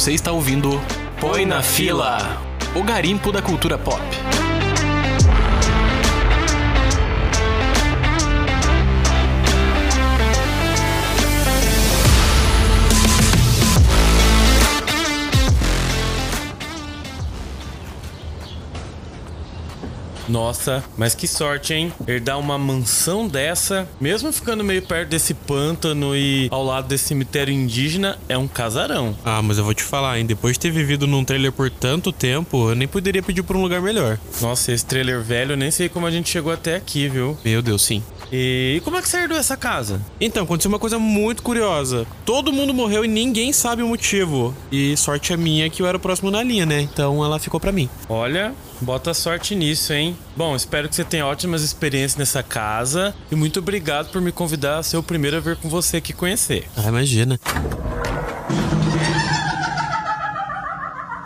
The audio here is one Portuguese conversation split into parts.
Você está ouvindo Põe na Fila o garimpo da cultura pop. Nossa, mas que sorte, hein? Herdar uma mansão dessa, mesmo ficando meio perto desse pântano e ao lado desse cemitério indígena, é um casarão. Ah, mas eu vou te falar, hein? Depois de ter vivido num trailer por tanto tempo, eu nem poderia pedir por um lugar melhor. Nossa, esse trailer velho, eu nem sei como a gente chegou até aqui, viu? Meu Deus, sim. E como é que você herdou essa casa? Então, aconteceu uma coisa muito curiosa. Todo mundo morreu e ninguém sabe o motivo. E sorte é minha que eu era o próximo na linha, né? Então ela ficou para mim. Olha, bota sorte nisso, hein? Bom, espero que você tenha ótimas experiências nessa casa. E muito obrigado por me convidar a ser o primeiro a vir com você aqui conhecer. Ah, imagina.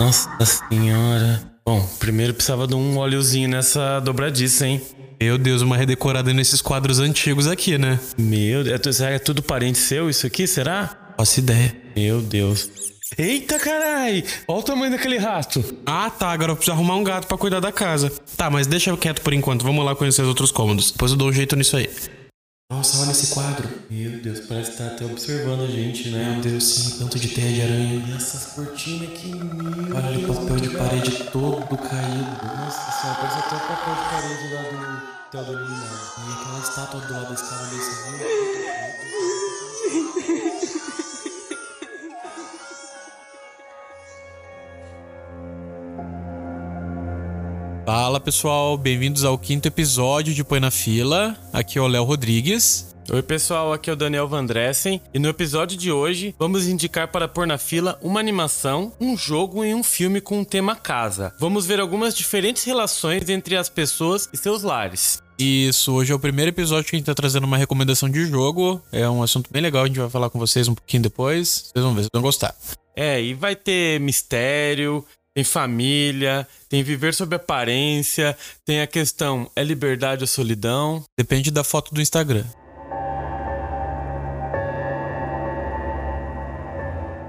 Nossa senhora. Bom, primeiro precisava de um óleozinho nessa dobradiça, hein? Meu Deus, uma redecorada nesses quadros antigos aqui, né? Meu Deus, é, é tudo parente seu isso aqui, será? Faço ideia. Meu Deus. Eita carai! Olha o tamanho daquele rato. Ah, tá. Agora eu preciso arrumar um gato para cuidar da casa. Tá, mas deixa eu quieto por enquanto. Vamos lá conhecer os outros cômodos. Depois eu dou um jeito nisso aí. Nossa, olha esse quadro. Meu Deus, parece que tá até observando a gente, né? Meu Deus, sim, tanto de teia de aranha. E essas cortinas aqui, meu Olha ali o papel de parede todo caído. Nossa senhora, parece até o papel de parede lá do Iluminado. E aquela estátua do lado? Fala pessoal, bem-vindos ao quinto episódio de Põe na Fila. Aqui é o Léo Rodrigues. Oi pessoal, aqui é o Daniel Vandressen e no episódio de hoje vamos indicar para pôr na fila uma animação, um jogo e um filme com o tema casa. Vamos ver algumas diferentes relações entre as pessoas e seus lares. Isso, hoje é o primeiro episódio que a gente tá trazendo uma recomendação de jogo. É um assunto bem legal, a gente vai falar com vocês um pouquinho depois. Vocês vão ver, vocês vão gostar. É, e vai ter mistério, tem família, tem viver sob aparência, tem a questão é liberdade ou solidão. Depende da foto do Instagram.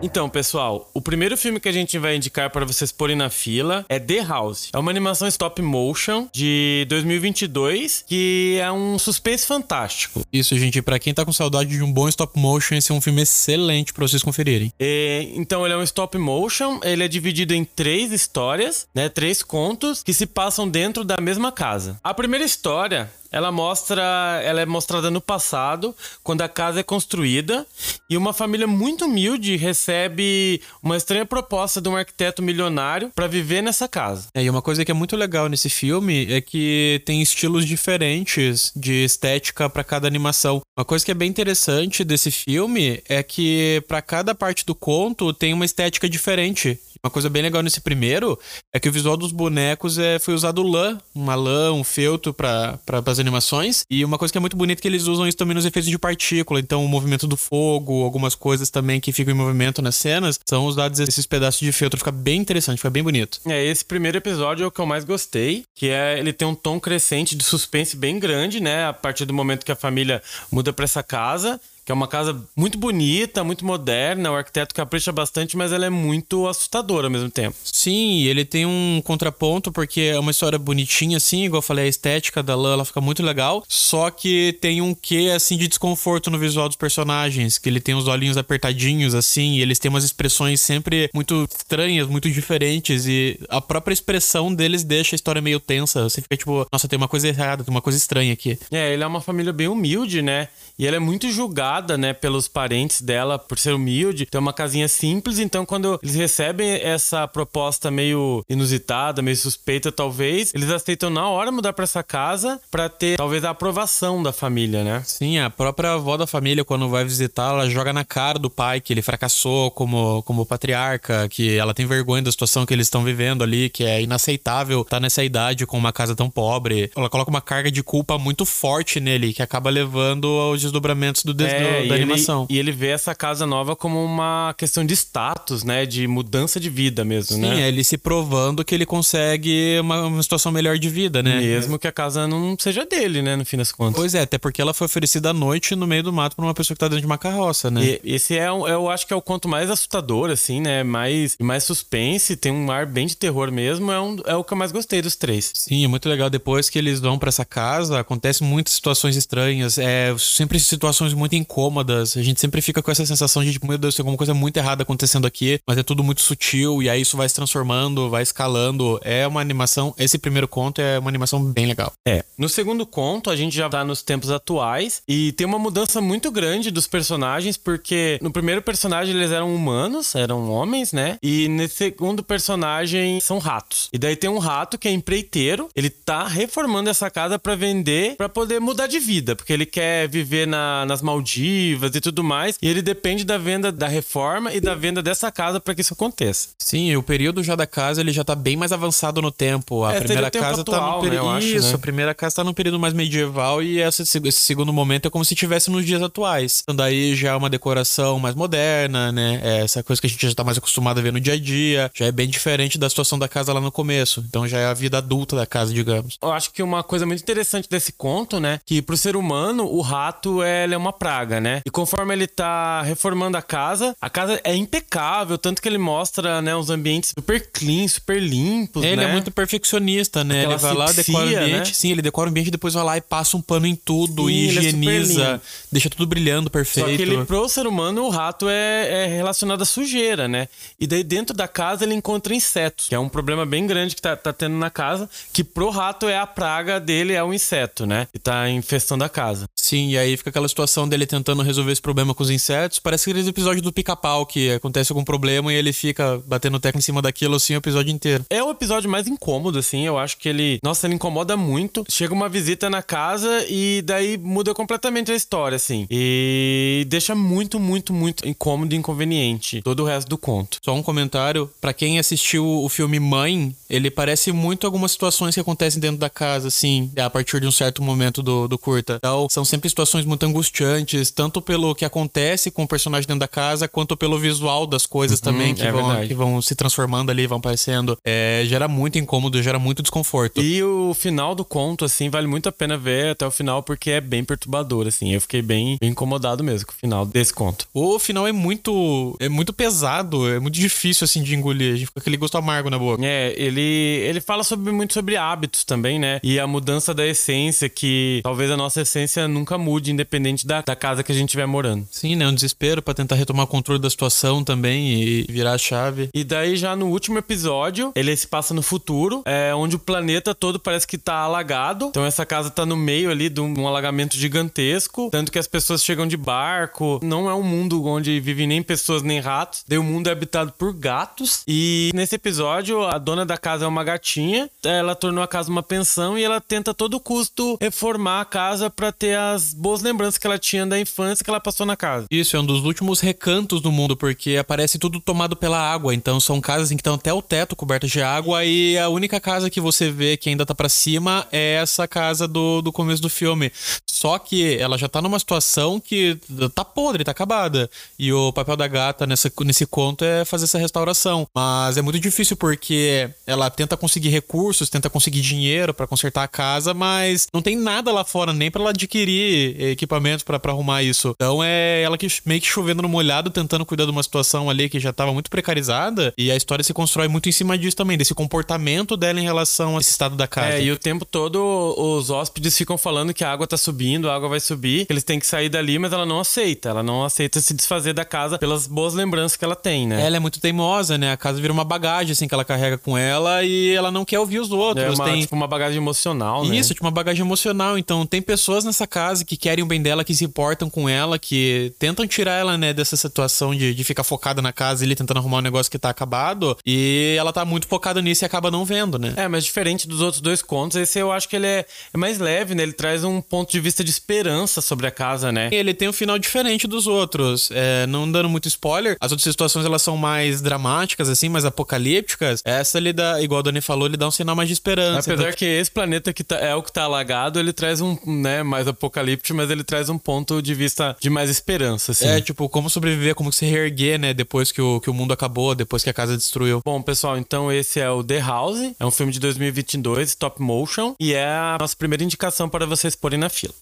Então, pessoal, o primeiro filme que a gente vai indicar para vocês porem na fila é The House. É uma animação stop motion de 2022 que é um suspense fantástico. Isso, gente, para quem tá com saudade de um bom stop motion, esse é um filme excelente para vocês conferirem. É, então, ele é um stop motion, ele é dividido em três histórias, né, três contos que se passam dentro da mesma casa. A primeira história ela mostra, ela é mostrada no passado, quando a casa é construída e uma família muito humilde recebe uma estranha proposta de um arquiteto milionário para viver nessa casa. É, e uma coisa que é muito legal nesse filme é que tem estilos diferentes de estética para cada animação. Uma coisa que é bem interessante desse filme é que para cada parte do conto tem uma estética diferente. Uma coisa bem legal nesse primeiro é que o visual dos bonecos é, foi usado lã, uma lã, um feltro para as animações. E uma coisa que é muito bonita é que eles usam isso também nos efeitos de partícula. Então, o movimento do fogo, algumas coisas também que ficam em movimento nas cenas, são usados esses pedaços de feltro. Fica bem interessante, fica bem bonito. É, esse primeiro episódio é o que eu mais gostei, que é ele tem um tom crescente de suspense bem grande, né? A partir do momento que a família muda para essa casa que é uma casa muito bonita, muito moderna, o arquiteto capricha bastante, mas ela é muito assustadora ao mesmo tempo. Sim, ele tem um contraponto, porque é uma história bonitinha, assim, igual eu falei, a estética da Lã, ela fica muito legal, só que tem um quê, assim, de desconforto no visual dos personagens, que ele tem os olhinhos apertadinhos, assim, e eles têm umas expressões sempre muito estranhas, muito diferentes, e a própria expressão deles deixa a história meio tensa, você fica tipo, nossa, tem uma coisa errada, tem uma coisa estranha aqui. É, ele é uma família bem humilde, né, e ela é muito julgada né, pelos parentes dela por ser humilde, ter uma casinha simples. Então, quando eles recebem essa proposta meio inusitada, meio suspeita, talvez, eles aceitam na hora mudar para essa casa para ter talvez a aprovação da família, né? Sim, a própria avó da família, quando vai visitar, ela joga na cara do pai que ele fracassou como, como patriarca, que ela tem vergonha da situação que eles estão vivendo ali, que é inaceitável estar tá nessa idade com uma casa tão pobre. Ela coloca uma carga de culpa muito forte nele, que acaba levando aos desdobramentos do, des é, é, do, e da ele- animação. e ele vê essa casa nova como uma questão de status, né? De mudança de vida mesmo, Sim, né? é ele se provando que ele consegue uma, uma situação melhor de vida, né? Mesmo que a casa não seja dele, né? No fim das contas. Pois é, até porque ela foi oferecida à noite no meio do mato pra uma pessoa que tá dentro de uma carroça, né? E esse é, eu acho que é o conto mais assustador, assim, né? Mais, mais suspense, tem um ar bem de terror mesmo. É, um, é o que eu mais gostei dos três. Sim, é muito legal. Depois que eles vão pra essa casa, acontecem muitas situações estranhas, é sempre situações muito incômodas. A gente sempre fica com essa sensação de, tipo, meu Deus, tem alguma coisa muito errada acontecendo aqui, mas é tudo muito sutil, e aí isso vai se transformando, vai escalando. É uma animação, esse primeiro conto é uma animação bem legal. É. No segundo conto, a gente já tá nos tempos atuais e tem uma mudança muito grande dos personagens, porque no primeiro personagem eles eram humanos, eram homens, né? E nesse segundo personagem são ratos. E daí tem um rato que é empreiteiro, ele tá reformando essa casa pra vender, pra poder mudar de vida, porque ele quer viver na- nas Maldivas e tudo mais, e ele depende da venda da reforma e da venda dessa casa pra que isso aconteça. Sim, e o período já da casa ele já tá bem mais avançado no tempo. A É, primeira casa tá atual, no né, período. acho, Isso, né? a primeira casa tá no período mais medieval e essa- esse segundo momento é como se estivesse nos dias atuais. Então daí já é uma decoração mais moderna, né? É essa coisa que a gente já tá mais acostumado a ver no dia a dia. Já é bem diferente da situação da casa lá no começo. Então já é a vida adulta da casa, digamos. Eu acho que uma coisa muito interessante desse conto, né? Que pro ser humano, o rato é, ele é uma praga, né? E conforme ele tá reformando a casa, a casa é impecável, tanto que ele mostra, né, os ambientes super clean, super limpos, Ele né? é muito perfeccionista, né? Aquela ele vai lá, decora o ambiente. né? Sim, ele decora o ambiente, depois vai lá e passa um pano em tudo, Sim, e é higieniza, lindo. deixa tudo brilhando Só perfeito. que ele, pro ser humano, o rato é, é relacionado à sujeira, né? E daí dentro da casa ele encontra insetos, que é um problema bem grande que tá, tá tendo na casa, que pro rato é a praga dele, é o inseto, né? Que tá infestando a casa. Sim, e aí fica aquela situação dele tentando resolver esse problema com os insetos. Parece aqueles episódios do pica-pau que acontece algum problema e ele fica batendo o teco em cima daquilo assim o episódio inteiro. É o episódio mais incômodo, assim. Eu acho que ele. Nossa, ele incomoda muito. Chega uma visita na casa e daí muda completamente a história, assim. E deixa muito, muito, muito incômodo e inconveniente todo o resto do conto. Só um comentário, pra quem assistiu o filme Mãe, ele parece muito algumas situações que acontecem dentro da casa, assim, a partir de um certo momento do, do curta. Então, são sempre situações muito angustiantes, tanto pelo que acontece com o personagem dentro da casa, quanto pelo visual das coisas também, que, é vão, que vão se transformando ali, vão aparecendo. É, gera muito incômodo, gera muito desconforto. E o final do conto, assim, vale muito a pena ver até o final, porque é bem perturbador, assim. Eu fiquei bem, bem incomodado mesmo com o final desse conto. O final é muito. é muito pesado, é muito difícil assim de engolir. A gente fica com aquele gosto amargo na boca. É, ele, ele fala sobre, muito sobre hábitos também, né? E a mudança da essência, que talvez a nossa essência nunca mude, independente da, da casa que a gente estiver morando. Sim, né? Um desespero pra tentar retomar o controle da situação também e virar a chave. E daí, já no último episódio, ele se passa no futuro, é, onde o planeta todo parece que tá alagado. Então, essa casa tá no meio ali de um, um alagamento gigantesco. Tanto que as pessoas chegam de barco. Não é um mundo onde vivem nem pessoas nem ratos. Daí, o mundo é habitado por gatos. E nesse episódio, a dona da casa é uma gatinha. Ela tornou a casa uma pensão e ela tenta a todo custo reformar a casa pra ter as boas lembranças que ela tinha da infância que ela passou na casa. Isso, é um dos últimos recantos do mundo, porque aparece tudo tomado pela água. Então são casas em que estão até o teto cobertas de água. E a única casa que você vê que ainda tá pra cima é essa casa do, do começo do filme. Só que ela já tá numa situação que tá podre, tá acabada. E o papel da gata nessa, nesse conto é fazer essa restauração. Mas é muito difícil porque ela tenta conseguir recursos, tenta conseguir dinheiro pra consertar a casa, mas não tem nada lá fora nem pra ela adquirir equipamentos pra pra arrumar isso. Então é ela que meio que chovendo no molhado, tentando cuidar de uma situação ali que já tava muito precarizada. E a história se constrói muito em cima disso também, desse comportamento dela em relação a esse estado da casa. É, e o tempo todo os hóspedes ficam falando que a água tá subindo, a água vai subir, que eles têm que sair dali, mas ela não aceita. Ela não aceita se desfazer da casa pelas boas lembranças que ela tem, né? Ela é muito teimosa, né? A casa vira uma bagagem, assim, que ela carrega com ela e ela não quer ouvir os outros. É uma, tem... tipo uma bagagem emocional, né? Isso, tipo uma bagagem emocional. Então, tem pessoas nessa casa que querem o bem dela, que se importam com ela, que tentam tirar ela, né, dessa situação de, de ficar focada na casa e ele tentando arrumar um negócio que tá acabado. E ela tá muito focada nisso e acaba não vendo, né? É, mas diferente dos outros dois contos, esse eu acho que ele é, é mais leve, né? Ele traz um ponto de vista de esperança sobre a casa, né? Ele tem um final diferente dos outros. É, não dando muito spoiler, as outras situações elas são mais dramáticas, assim, mais apocalípticas. Essa ele dá, igual a Dani falou, ele dá um sinal mais de esperança. Apesar Então, que esse planeta que tá- é o que tá alagado, ele traz um, né, mais pós-apocalíptico, mas ele traz um ponto de vista de mais esperança, assim. É, tipo, como sobreviver, como se reerguer, né? Depois que o, que o mundo acabou, depois que a casa destruiu. Bom, pessoal, então esse é o The House. É um filme de 2022, stop motion. E é a nossa primeira indicação para vocês porem na fila.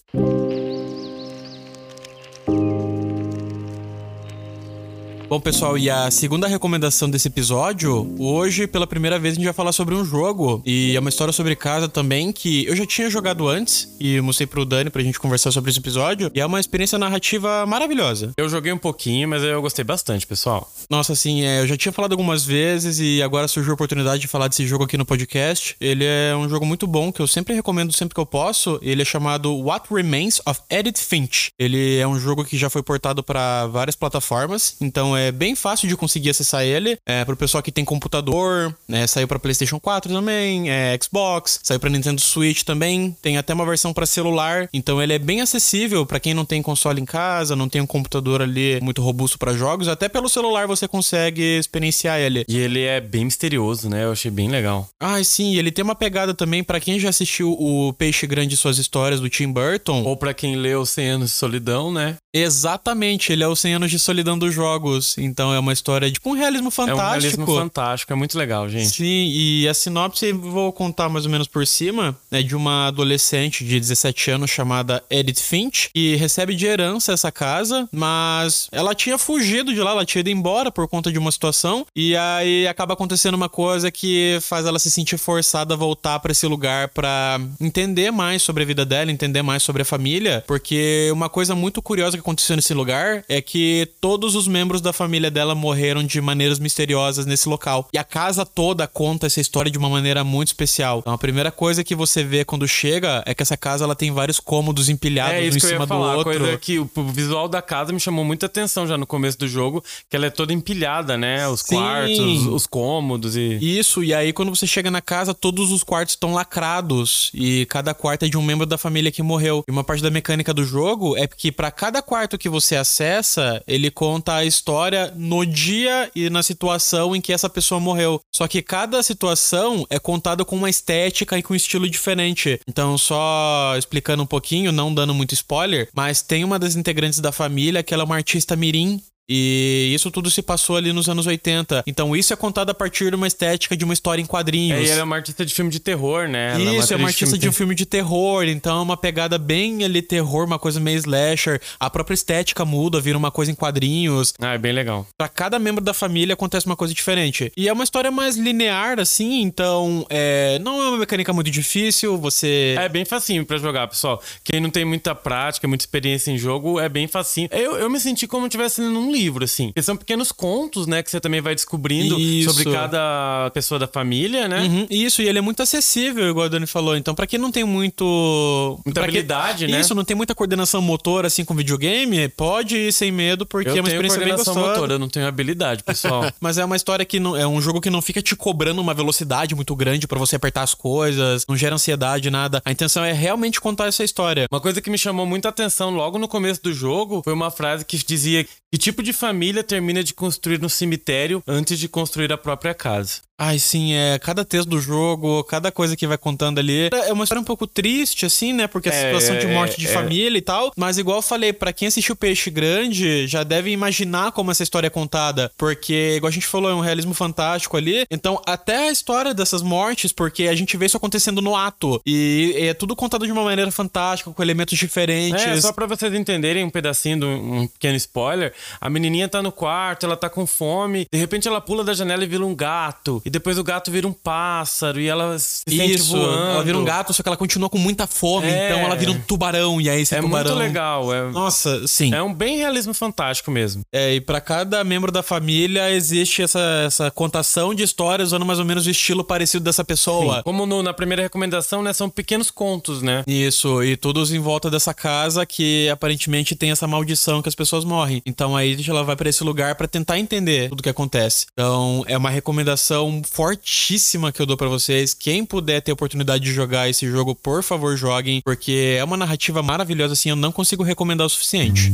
Bom, pessoal, e a segunda recomendação desse episódio, hoje, pela primeira vez, a gente vai falar sobre um jogo. E é uma história sobre casa também que eu já tinha jogado antes e mostrei pro Dani pra gente conversar sobre esse episódio. E é uma experiência narrativa maravilhosa. Eu joguei um pouquinho, mas eu gostei bastante, pessoal. Nossa, assim, é, eu já tinha falado algumas vezes e agora surgiu a oportunidade de falar desse jogo aqui no podcast. Ele é um jogo muito bom que eu sempre recomendo sempre que eu posso. Ele é chamado What Remains of Edith Finch. Ele é um jogo que já foi portado para várias plataformas, então é bem fácil de conseguir acessar ele. É, pro pessoal que tem computador, né? Saiu pra PlayStation 4 também, é, Xbox, saiu pra Nintendo Switch também. Tem até uma versão para celular, então ele é bem acessível para quem não tem console em casa, não tem um computador ali muito robusto para jogos. Até pelo celular você consegue experienciar ele. E ele é bem misterioso, né? Eu achei bem legal. Ah, sim, ele tem uma pegada também para quem já assistiu o Peixe Grande e suas histórias do Tim Burton. Ou para quem leu 100 anos de solidão, né? Exatamente, ele é o 100 anos de solidão dos jogos. Então é uma história de tipo, um realismo fantástico. É um realismo fantástico, é muito legal, gente. Sim, e a sinopse, vou contar mais ou menos por cima, é de uma adolescente de 17 anos chamada Edith Finch, que recebe de herança essa casa, mas ela tinha fugido de lá, ela tinha ido embora por conta de uma situação, e aí acaba acontecendo uma coisa que faz ela se sentir forçada a voltar para esse lugar para entender mais sobre a vida dela, entender mais sobre a família, porque uma coisa muito curiosa que aconteceu nesse lugar é que todos os membros da família dela morreram de maneiras misteriosas nesse local. E a casa toda conta essa história de uma maneira muito especial. Então a primeira coisa que você vê quando chega é que essa casa ela tem vários cômodos empilhados é, um em cima do outro. Coisa que o visual da casa me chamou muita atenção já no começo do jogo, que ela é toda empilhada, né? Os Sim. quartos, os, os cômodos e Isso, e aí quando você chega na casa, todos os quartos estão lacrados e cada quarto é de um membro da família que morreu. E uma parte da mecânica do jogo é que para cada quarto quarto que você acessa, ele conta a história no dia e na situação em que essa pessoa morreu. Só que cada situação é contada com uma estética e com um estilo diferente. Então, só explicando um pouquinho, não dando muito spoiler, mas tem uma das integrantes da família que ela é uma artista mirim e isso tudo se passou ali nos anos 80. Então isso é contado a partir de uma estética de uma história em quadrinhos. É, e ela é uma artista de filme de terror, né? Ela isso, é uma, é uma artista de, um filme de terror. Então é uma pegada bem ali terror, uma coisa meio slasher. A própria estética muda, vira uma coisa em quadrinhos. Ah, é bem legal. Pra cada membro da família acontece uma coisa diferente. E é uma história mais linear, assim, então é... não é uma mecânica muito difícil, você... É bem facinho para jogar, pessoal. Quem não tem muita prática, muita experiência em jogo, é bem facinho. Eu, eu me senti como se estivesse num livro, assim. Porque são pequenos contos, né? Que você também vai descobrindo Isso. sobre cada pessoa da família, né? Uhum. Isso, e ele é muito acessível, igual a Dani falou. Então, para quem não tem muito. Muita habilidade, né? Isso, não tem muita coordenação motor, assim, com videogame, pode ir sem medo, porque eu é uma experiência bem gostosa. motor, eu não tenho habilidade, pessoal. Mas é uma história que não. É um jogo que não fica te cobrando uma velocidade muito grande para você apertar as coisas, não gera ansiedade, nada. A intenção é realmente contar essa história. Uma coisa que me chamou muita atenção logo no começo do jogo foi uma frase que dizia que tipo de família termina de construir um cemitério antes de construir a própria casa? Ai, sim, é. Cada texto do jogo, cada coisa que vai contando ali. É uma história um pouco triste, assim, né? Porque a é, situação de morte de é, família e tal. Mas, igual eu falei, para quem assistiu Peixe Grande, já deve imaginar como essa história é contada. Porque, igual a gente falou, é um realismo fantástico ali. Então, até a história dessas mortes, porque a gente vê isso acontecendo no ato. E é tudo contado de uma maneira fantástica, com elementos diferentes. É, só pra vocês entenderem um pedacinho, de um pequeno spoiler. A menininha tá no quarto, ela tá com fome. De repente, ela pula da janela e vira um gato. E depois o gato vira um pássaro e ela se sente Isso, voando. ela vira um gato, só que ela continua com muita fome, é. então ela vira um tubarão e aí esse é tubarão... É muito legal. É... Nossa, sim. É um bem realismo fantástico mesmo. É, e para cada membro da família existe essa, essa contação de histórias usando mais ou menos o estilo parecido dessa pessoa. Sim. Como no, na primeira recomendação, né, são pequenos contos, né? Isso, e todos em volta dessa casa que aparentemente tem essa maldição que as pessoas morrem. Então aí ela vai para esse lugar para tentar entender tudo que acontece. Então é uma recomendação fortíssima que eu dou para vocês. Quem puder ter oportunidade de jogar esse jogo, por favor, joguem, porque é uma narrativa maravilhosa assim, eu não consigo recomendar o suficiente.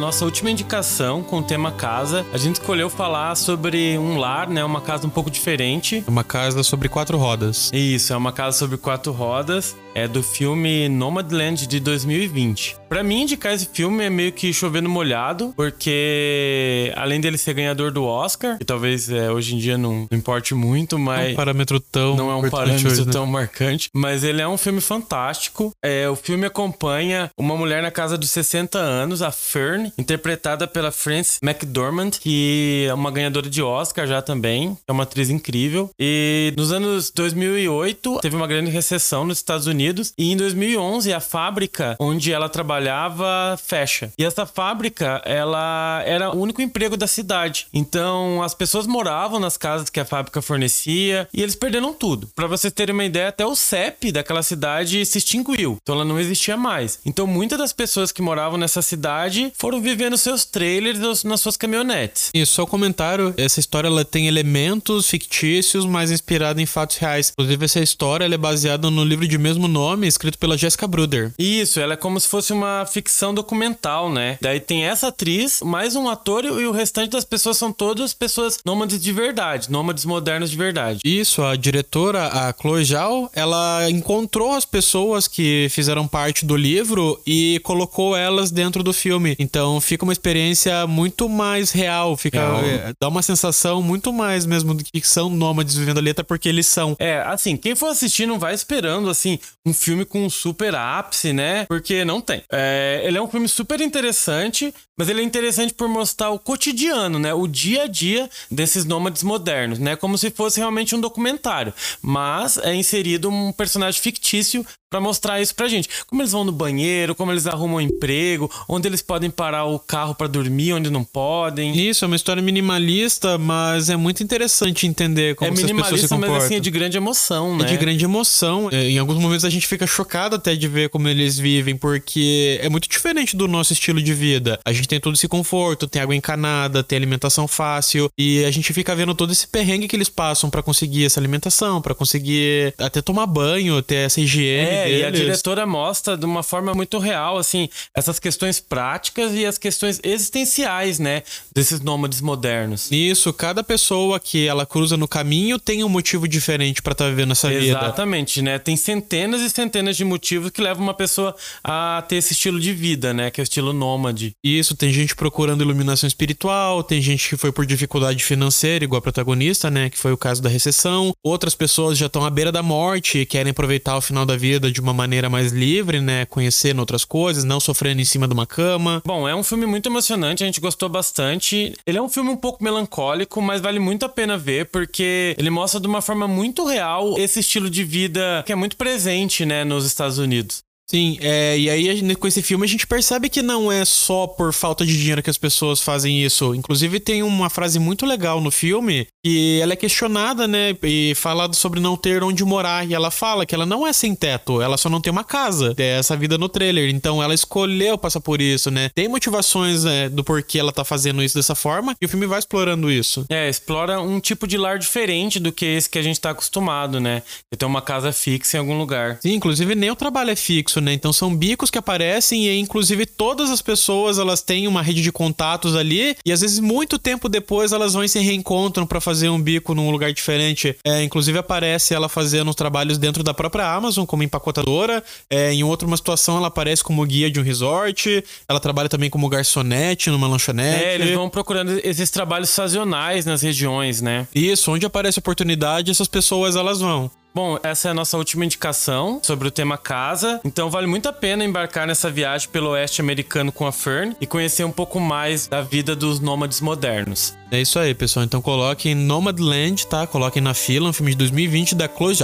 Nossa última indicação com o tema casa. A gente escolheu falar sobre um lar, né? Uma casa um pouco diferente. Uma casa sobre quatro rodas. Isso, é uma casa sobre quatro rodas. É do filme Nomadland de 2020. Para mim, indicar esse filme é meio que chovendo molhado, porque além dele ser ganhador do Oscar, que talvez é, hoje em dia não, não importe muito, mas. É um parâmetro tão. Não é um parâmetro hoje, né? tão marcante. Mas ele é um filme fantástico. É, o filme acompanha uma mulher na casa dos 60 anos, a Fern, interpretada pela Frances McDormand, que é uma ganhadora de Oscar já também. É uma atriz incrível. E nos anos 2008, teve uma grande recessão nos Estados Unidos. E em 2011, a fábrica onde ela trabalhava fecha. E essa fábrica, ela era o único emprego da cidade. Então, as pessoas moravam nas casas que a fábrica fornecia e eles perderam tudo. Para vocês terem uma ideia, até o CEP daquela cidade se extinguiu. Então, ela não existia mais. Então, muitas das pessoas que moravam nessa cidade foram vivendo seus trailers nas suas caminhonetes. E só um comentário, essa história ela tem elementos fictícios, mas inspirada em fatos reais. Inclusive, essa história é baseada no livro de mesmo nome, escrito pela Jessica Bruder. Isso, ela é como se fosse uma ficção documental, né? Daí tem essa atriz, mais um ator e o restante das pessoas são todas pessoas nômades de verdade, nômades modernos de verdade. Isso, a diretora, a Chloe Zhao, ela encontrou as pessoas que fizeram parte do livro e colocou elas dentro do filme. Então fica uma experiência muito mais real, fica é, dá uma sensação muito mais mesmo do que são nômades vivendo ali, até porque eles são. É, assim, quem for assistir não vai esperando assim um filme com um super ápice, né? Porque não tem. É, ele é um filme super interessante, mas ele é interessante por mostrar o cotidiano, né? O dia a dia desses nômades modernos, né? Como se fosse realmente um documentário. Mas é inserido um personagem fictício para mostrar isso pra gente. Como eles vão no banheiro, como eles arrumam um emprego, onde eles podem parar o carro para dormir, onde não podem. Isso, é uma história minimalista, mas é muito interessante entender como é essas pessoas se comportam. mas assim, é de grande emoção, né? É de grande emoção. É, em alguns momentos a gente fica chocado até de ver como eles vivem, porque é muito diferente do nosso estilo de vida. A gente tem todo esse conforto, tem água encanada, tem alimentação fácil, e a gente fica vendo todo esse perrengue que eles passam para conseguir essa alimentação, para conseguir até tomar banho, ter essa higiene. É, deles. e a diretora mostra de uma forma muito real, assim, essas questões práticas e as questões existenciais, né, desses nômades modernos. Isso, cada pessoa que ela cruza no caminho tem um motivo diferente para estar tá vivendo essa Exatamente, vida. Exatamente, né? Tem centenas e centenas de motivos que levam uma pessoa a ter esse estilo de vida, né, que é o estilo nômade. Isso, tem gente procurando iluminação espiritual, tem gente que foi por dificuldade financeira, igual a protagonista, né, que foi o caso da recessão. Outras pessoas já estão à beira da morte e querem aproveitar o final da vida de uma maneira mais livre, né, conhecendo outras coisas, não sofrendo em cima de uma cama. Bom, é um filme muito emocionante, a gente gostou bastante. Ele é um filme um pouco melancólico, mas vale muito a pena ver porque ele mostra de uma forma muito real esse estilo de vida que é muito presente, né, nos Estados Unidos. Sim, é, e aí com esse filme a gente percebe que não é só por falta de dinheiro que as pessoas fazem isso. Inclusive tem uma frase muito legal no filme que ela é questionada, né, e falado sobre não ter onde morar. E ela fala que ela não é sem teto, ela só não tem uma casa. É essa vida no trailer. Então ela escolheu passar por isso, né? Tem motivações é, do porquê ela tá fazendo isso dessa forma e o filme vai explorando isso. É, explora um tipo de lar diferente do que esse que a gente tá acostumado, né? De ter uma casa fixa em algum lugar. Sim, inclusive nem o trabalho é fixo né? Então são bicos que aparecem e inclusive todas as pessoas elas têm uma rede de contatos ali e às vezes muito tempo depois elas vão e se reencontram para fazer um bico num lugar diferente. É, inclusive aparece ela fazendo trabalhos dentro da própria Amazon como empacotadora. É, em outra uma situação ela aparece como guia de um resort. Ela trabalha também como garçonete numa lanchonete. É, eles vão procurando esses trabalhos sazonais nas regiões, né? Isso, onde aparece oportunidade, essas pessoas elas vão. Bom, essa é a nossa última indicação sobre o tema casa. Então vale muito a pena embarcar nessa viagem pelo oeste americano com a Fern e conhecer um pouco mais da vida dos nômades modernos. É isso aí, pessoal. Então coloquem Nomadland, tá? Coloquem na fila, um filme de 2020 da Chloe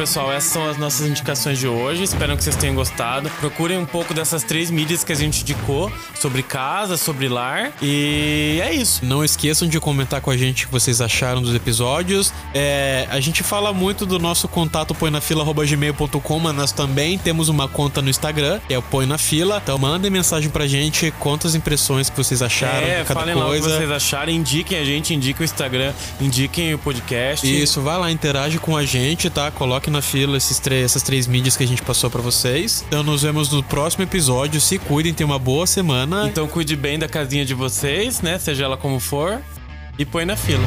pessoal, essas são as nossas indicações de hoje. Espero que vocês tenham gostado. Procurem um pouco dessas três mídias que a gente indicou sobre casa, sobre lar. E é isso. Não esqueçam de comentar com a gente o que vocês acharam dos episódios. É, a gente fala muito do nosso contato põenafila.gmail.com, mas nós também temos uma conta no Instagram, que é o Põe na Fila. Então mandem mensagem pra gente, conta as impressões que vocês acharam É, de cada falem lá o que coisa. vocês acharam. Indiquem a gente, indiquem o Instagram, indiquem o podcast. Isso, vai lá, interage com a gente, tá? Coloque na fila esses essas três mídias que a gente passou pra vocês. Então nos vemos no próximo episódio. Se cuidem, tenham uma boa semana. Então cuide bem da casinha de vocês, né? Seja ela como for. E põe na fila.